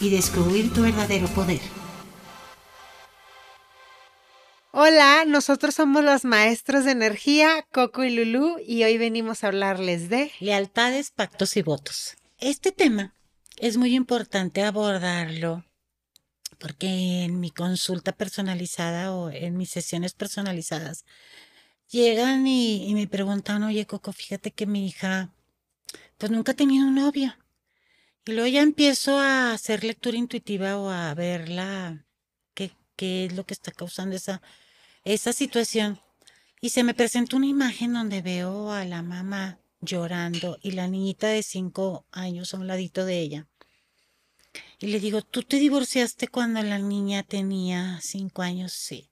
y descubrir tu verdadero poder. Hola, nosotros somos los maestros de energía, Coco y Lulu, y hoy venimos a hablarles de lealtades, pactos y votos. Este tema es muy importante abordarlo porque en mi consulta personalizada o en mis sesiones personalizadas llegan y, y me preguntan, oye Coco, fíjate que mi hija pues nunca ha tenido un novio. Y luego ya empiezo a hacer lectura intuitiva o a verla, qué, qué es lo que está causando esa, esa situación. Y se me presenta una imagen donde veo a la mamá llorando y la niñita de cinco años a un ladito de ella. Y le digo, ¿tú te divorciaste cuando la niña tenía cinco años? Sí.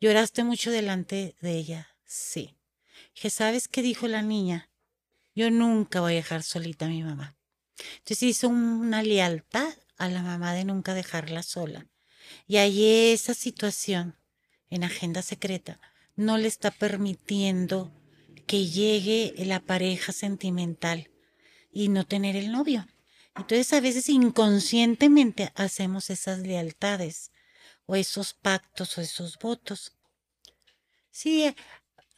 ¿Lloraste mucho delante de ella? Sí. Dije, ¿sabes qué dijo la niña? Yo nunca voy a dejar solita a mi mamá. Entonces hizo una lealtad a la mamá de nunca dejarla sola. Y ahí esa situación en agenda secreta no le está permitiendo que llegue la pareja sentimental y no tener el novio. Entonces a veces inconscientemente hacemos esas lealtades o esos pactos o esos votos. Sí,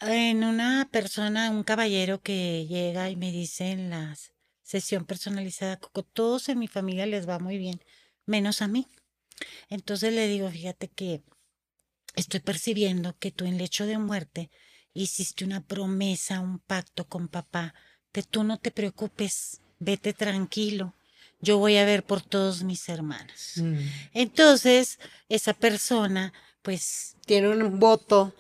en una persona, un caballero que llega y me dice en las sesión personalizada, Coco, todos en mi familia les va muy bien, menos a mí. Entonces le digo, fíjate que estoy percibiendo que tú en lecho de muerte hiciste una promesa, un pacto con papá, que tú no te preocupes, vete tranquilo, yo voy a ver por todos mis hermanos. Mm. Entonces, esa persona, pues... Tiene un voto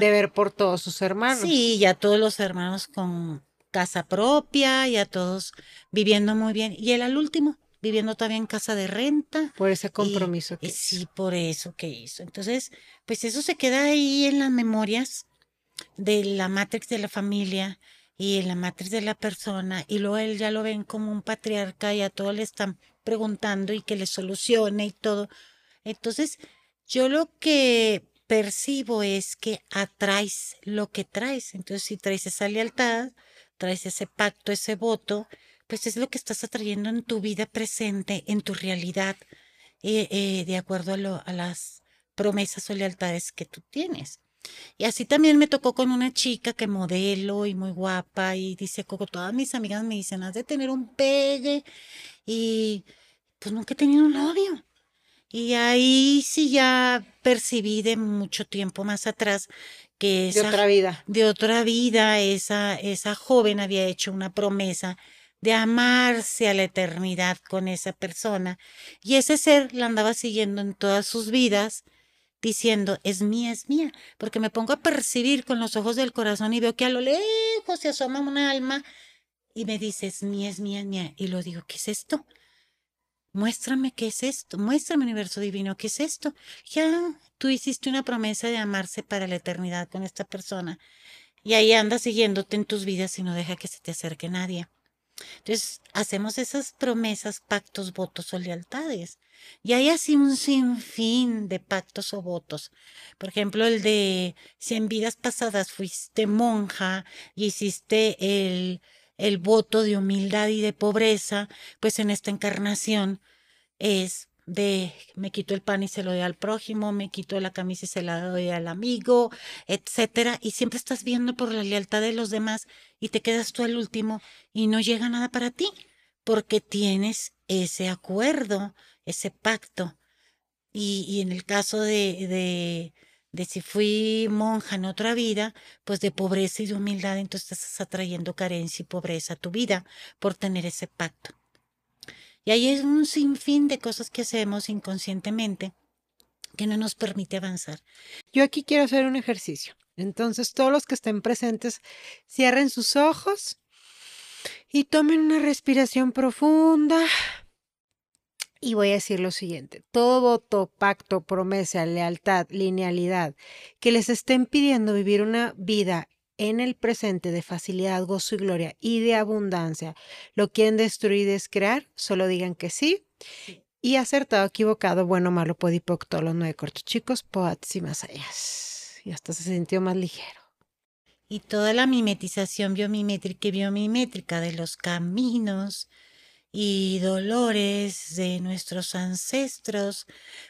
de ver por todos sus hermanos. Sí, ya todos los hermanos con casa propia, y a todos viviendo muy bien. Y él al último, viviendo todavía en casa de renta. Por ese compromiso que Sí, por eso que hizo. Entonces, pues eso se queda ahí en las memorias de la matrix de la familia y en la matriz de la persona. Y luego él ya lo ven como un patriarca y a todo le están preguntando y que le solucione y todo. Entonces, yo lo que percibo es que atraes lo que traes. Entonces, si traes esa lealtad, traes ese pacto, ese voto, pues es lo que estás atrayendo en tu vida presente, en tu realidad, eh, eh, de acuerdo a, las promesas o lealtades que tú tienes. Y así también me tocó con una chica que modelo y muy guapa y dice, Coco, todas mis amigas me dicen, has de tener un pegue y pues nunca he tenido un novio. Y ahí sí ya percibí de mucho tiempo más atrás que esa, de otra vida. De otra vida, esa, esa joven había hecho una promesa de amarse a la eternidad con esa persona. Y ese ser la andaba siguiendo en todas sus vidas, diciendo, es mía, es mía, porque me pongo a percibir con los ojos del corazón y veo que a lo lejos se asoma un alma y me dice, es mía, es mía, es mía. Y lo digo, ¿qué es esto? Muéstrame qué es esto, muéstrame universo divino, qué es esto. Ya tú hiciste una promesa de amarse para la eternidad con esta persona y ahí anda siguiéndote en tus vidas y no deja que se te acerque nadie. Entonces, hacemos esas promesas, pactos, votos o lealtades. Y hay así un sinfín de pactos o votos. Por ejemplo, el de si en vidas pasadas fuiste monja y hiciste el el voto de humildad y de pobreza, pues en esta encarnación es de me quito el pan y se lo doy al prójimo, me quito la camisa y se la doy al amigo, etcétera, y siempre estás viendo por la lealtad de los demás y te quedas tú al último y no llega nada para ti, porque tienes ese acuerdo, ese pacto. Y, y en el caso de, de de si fui monja en otra vida, pues de pobreza y de humildad, entonces estás atrayendo carencia y pobreza a tu vida por tener ese pacto. Y ahí es un sinfín de cosas que hacemos inconscientemente que no nos permite avanzar. Yo aquí quiero hacer un ejercicio. Entonces, todos los que estén presentes, cierren sus ojos y tomen una respiración profunda. Y voy a decir lo siguiente, todo voto, pacto, promesa, lealtad, linealidad, que les estén pidiendo vivir una vida en el presente de facilidad, gozo y gloria y de abundancia, lo quieren destruir y descrear, solo digan que sí. Y acertado, equivocado, bueno, malo, podipoc, todos los nueve cortos chicos, poats y más allá. Y hasta se sintió más ligero. Y toda la mimetización biomimétrica y biomimétrica de los caminos, y dolores de nuestros ancestros,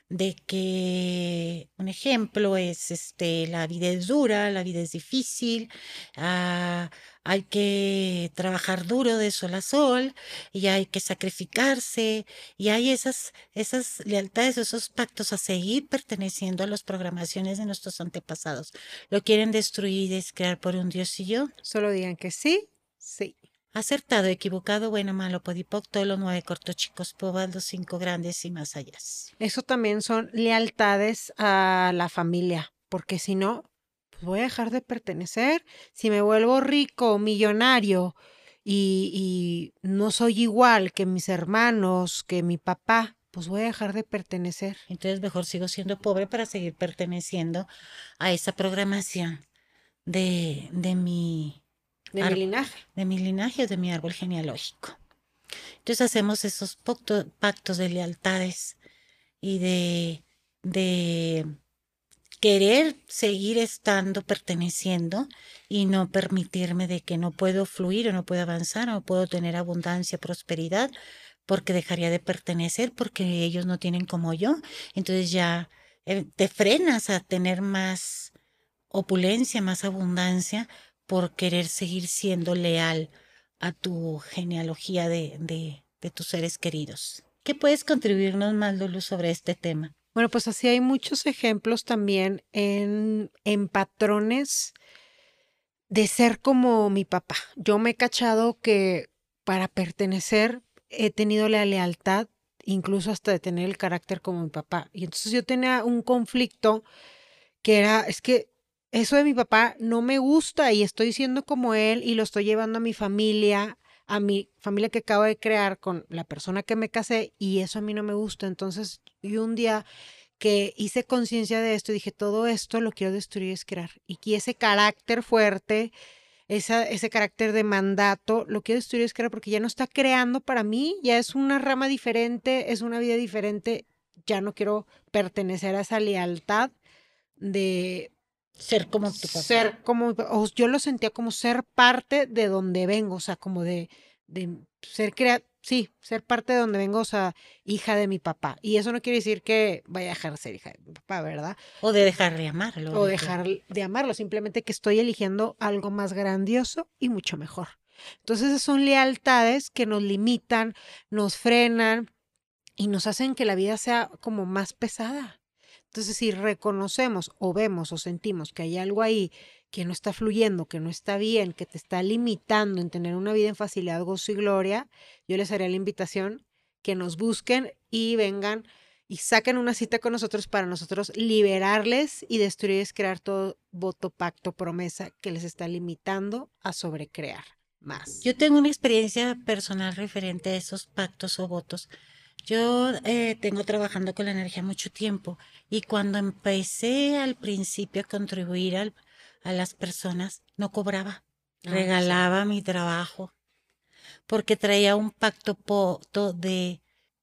de que un ejemplo es este la vida es dura, la vida es difícil, ah, hay que trabajar duro de sol a sol y hay que sacrificarse y hay esas esas lealtades, esos pactos a seguir perteneciendo a las programaciones de nuestros antepasados. Lo quieren destruir y descrear por un dios y yo. Solo digan que sí, sí. Acertado, equivocado, bueno, malo, podipoc, todos los nueve cortos chicos, pobas, los cinco grandes y más allá. Eso también son lealtades a la familia, porque si no, pues voy a dejar de pertenecer. Si me vuelvo rico, millonario y, y no soy igual que mis hermanos, que mi papá, pues voy a dejar de pertenecer. Entonces mejor sigo siendo pobre para seguir perteneciendo a esa programación de, de mi de mi linaje. De mi linaje o de mi árbol genealógico. Entonces hacemos esos pactos de lealtades y de, de querer seguir estando, perteneciendo y no permitirme de que no puedo fluir o no puedo avanzar o no puedo tener abundancia, prosperidad, porque dejaría de pertenecer, porque ellos no tienen como yo. Entonces ya eh, te frenas a tener más opulencia, más abundancia, por querer seguir siendo leal a tu genealogía de, de, tus seres queridos. ¿Qué puedes contribuirnos más, Lulu, sobre este tema? Bueno, pues así hay muchos ejemplos también en, en patrones de ser como mi papá. Yo me he cachado que para pertenecer he tenido la lealtad, incluso hasta de tener el carácter como mi papá. Y entonces yo tenía un conflicto que era, es que eso de mi papá no me gusta y estoy siendo como él y lo estoy llevando a mi familia, a mi familia que acabo de crear con la persona que me casé y eso a mí no me gusta. Entonces, y un día que hice conciencia de esto, dije, todo esto lo quiero destruir y crear. Y ese carácter fuerte, ese carácter de mandato, lo quiero destruir y crear porque ya no está creando para mí, ya es una rama diferente, es una vida diferente, ya no quiero pertenecer a esa lealtad de ser como tu papá. Ser como, o yo lo sentía como ser parte de donde vengo, o sea, como de, de ser crea sí, ser parte de donde vengo, o sea, hija de mi papá. Y eso no quiere decir que vaya a dejar de ser hija de mi papá, ¿verdad? O de dejar de amarlo. O dejar de amarlo, simplemente que estoy eligiendo algo más grandioso y mucho mejor. Entonces, esas son lealtades que nos limitan, nos frenan y nos hacen que la vida sea como más pesada. Entonces, si reconocemos o vemos o sentimos que hay algo ahí que no está fluyendo, que no está bien, que te está limitando en tener una vida en facilidad, gozo y gloria, yo les haría la invitación que nos busquen y vengan y saquen una cita con nosotros para nosotros liberarles y destruir y crear todo voto, pacto, promesa que les está limitando a sobrecrear más. Yo tengo una experiencia personal referente a esos pactos o votos yo eh, tengo trabajando con la energía mucho tiempo y cuando empecé al principio a contribuir a las personas, no cobraba, ah, regalaba mi trabajo porque traía un pacto de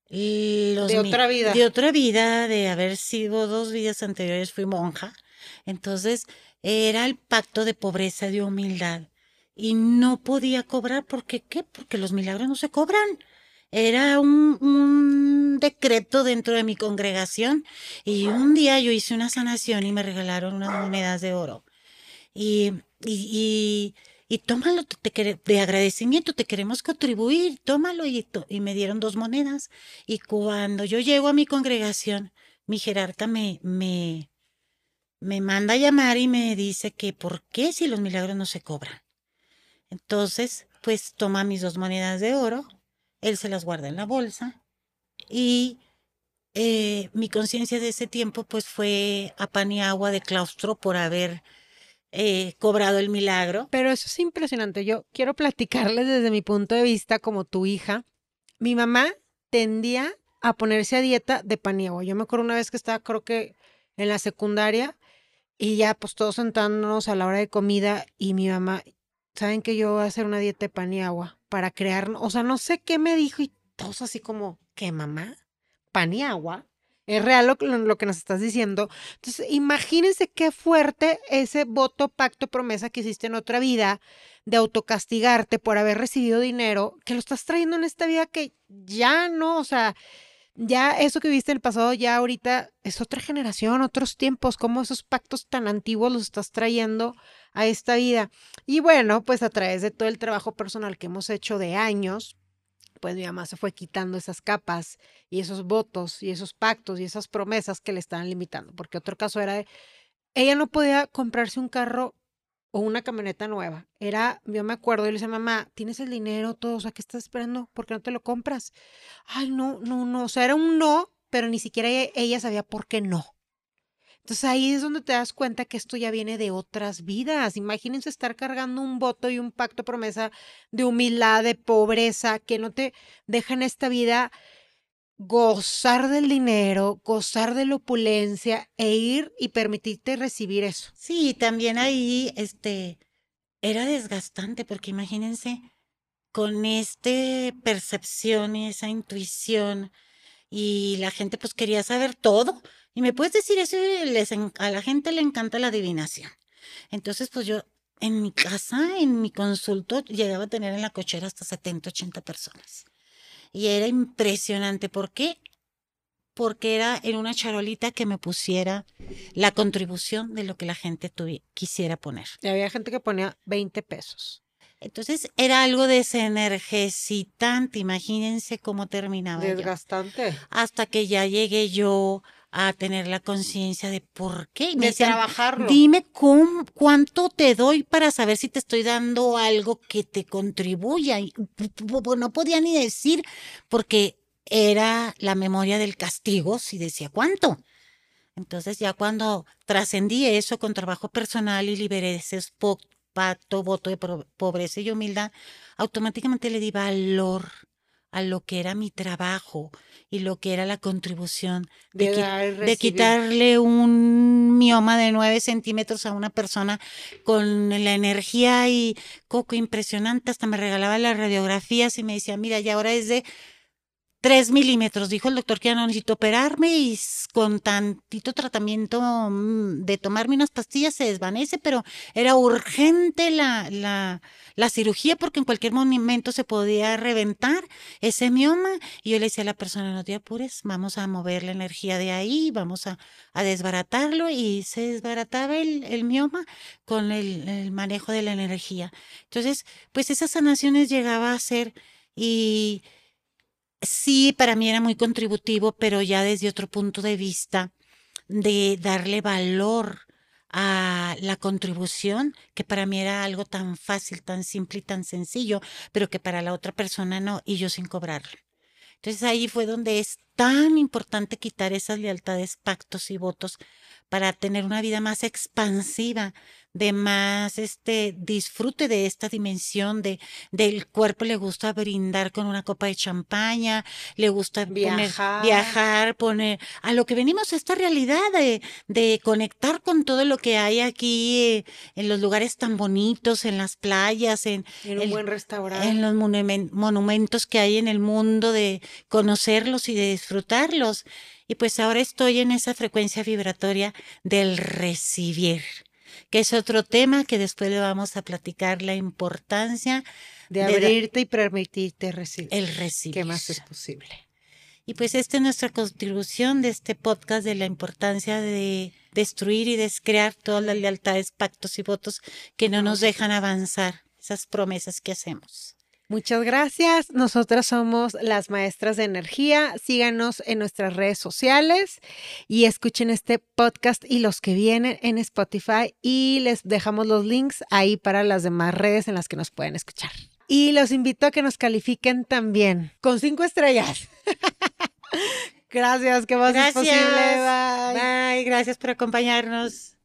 los de otra vida. De otra vida, de haber sido dos vidas anteriores, fui monja. Entonces, era el pacto de pobreza, de humildad. Y no podía cobrar porque, ¿qué? Porque los milagros no se cobran era un, decreto dentro de mi congregación y un día yo hice una sanación y me regalaron unas monedas de oro. Y, y, y, tómalo de agradecimiento, te queremos contribuir, tómalo y, y me dieron dos monedas. Y cuando yo llego a mi congregación, mi jerarca me, me, me manda a llamar y me dice que por qué si los milagros no se cobran. Entonces, pues toma mis dos monedas de oro, él se las guarda en la bolsa y eh, mi conciencia de ese tiempo pues fue a pan y agua de claustro por haber eh, cobrado el milagro. Pero eso es impresionante. Yo quiero platicarles desde mi punto de vista como tu hija. Mi mamá tendía a ponerse a dieta de pan y agua. Yo me acuerdo una vez que estaba, creo que en la secundaria, y ya pues todos sentándonos a la hora de comida y mi mamá, saben que yo voy a hacer una dieta de pan y agua para crear, o sea, no sé qué me dijo y todos así como, ¿qué mamá? ¿Pan y agua? Es real lo, lo, que nos estás diciendo. Entonces, imagínense qué fuerte ese voto, pacto, promesa que hiciste en otra vida de autocastigarte por haber recibido dinero, que lo estás trayendo en esta vida que ya no, o sea, ya eso que viste en el pasado, ya ahorita es otra generación, otros tiempos, cómo esos pactos tan antiguos los estás trayendo a esta vida. Y bueno, pues a través de todo el trabajo personal que hemos hecho de años, pues mi mamá se fue quitando esas capas y esos votos y esos pactos y esas promesas que le estaban limitando, porque otro caso era de, ella no podía comprarse un carro o una camioneta nueva. Era, yo me acuerdo, y le decía, mamá, tienes el dinero, todo, o ¿qué estás esperando? ¿Por qué no te lo compras? Ay, no, no, no, o sea, era un no, pero ni siquiera ella, sabía por qué no. Entonces ahí es donde te das cuenta que esto ya viene de otras vidas. Imagínense estar cargando un voto y un pacto promesa de humildad, de pobreza, que no te deja en esta vida gozar del dinero, gozar de la opulencia e ir y permitirte recibir eso. Sí, también ahí este era desgastante porque imagínense con este percepción y esa intuición y la gente pues quería saber todo y me puedes decir eso les, a la gente le encanta la adivinación. Entonces pues yo en mi casa, en mi consulto llegaba a tener en la cochera hasta 70, 80 personas y era impresionante. ¿Por qué? Porque era en una charolita que me pusiera la contribución de lo que la gente quisiera poner. Y había gente que ponía 20 pesos. Entonces era algo desenergecitante, imagínense cómo terminaba. Desgastante. Hasta que ya llegué yo a tener la conciencia de por qué. de trabajarlo. Dime cuánto te doy para saber si te estoy dando algo que te contribuya. Y, no podía ni decir porque era la memoria del castigo si decía cuánto. Entonces ya cuando trascendí eso con trabajo personal y liberé ese pacto, voto de pobreza y humildad, automáticamente le di valor a lo que era mi trabajo y lo que era la contribución de, quitarle un mioma de nueve centímetros a una persona con la energía y coco impresionante. Hasta me regalaba las radiografías y me decía, mira, ya ahora es de Tres milímetros. Dijo el doctor que ya no necesito operarme y con tantito tratamiento mm, de tomarme unas pastillas se desvanece, pero era urgente la, la, la cirugía porque en cualquier momento se podía reventar ese mioma. Y yo le decía a la persona, no te apures, vamos a mover la energía de ahí, vamos a, a desbaratarlo y se desbarataba el, el mioma con el, el manejo de la energía. Entonces, pues esas sanaciones llegaba a ser y sí, para mí era muy contributivo, pero ya desde otro punto de vista de darle valor a la contribución, que para mí era algo tan fácil, tan simple y tan sencillo, pero que para la otra persona no, y yo sin cobrarlo. Entonces ahí fue donde es tan importante quitar esas lealtades, pactos y votos para tener una vida más expansiva, de más este disfrute de esta dimensión de del cuerpo. Le gusta brindar con una copa de champaña, le gusta viajar, viajar poner a lo que venimos a esta realidad de, de conectar con todo lo que hay aquí eh, en los lugares tan bonitos, en las playas, en, en un buen restaurante, en los monumentos que hay en el mundo, de conocerlos y de disfrutarlos. Y pues ahora estoy en esa frecuencia vibratoria del recibir que es otro tema que después le vamos a platicar la importancia de abrirte y permitirte recibir. El recibir. ¿Qué más es posible? Y pues esta es nuestra contribución de este podcast de la importancia de destruir y descrear todas las lealtades, pactos y votos que no nos dejan avanzar, esas promesas que hacemos. Muchas gracias. Nosotras somos las maestras de energía. Síganos en nuestras redes sociales y escuchen este podcast y los que vienen en Spotify y les dejamos los links ahí para las demás redes en las que nos pueden escuchar. Y los invito a que nos califiquen también con cinco estrellas. gracias, que más es posible. Bye. Bye, gracias por acompañarnos.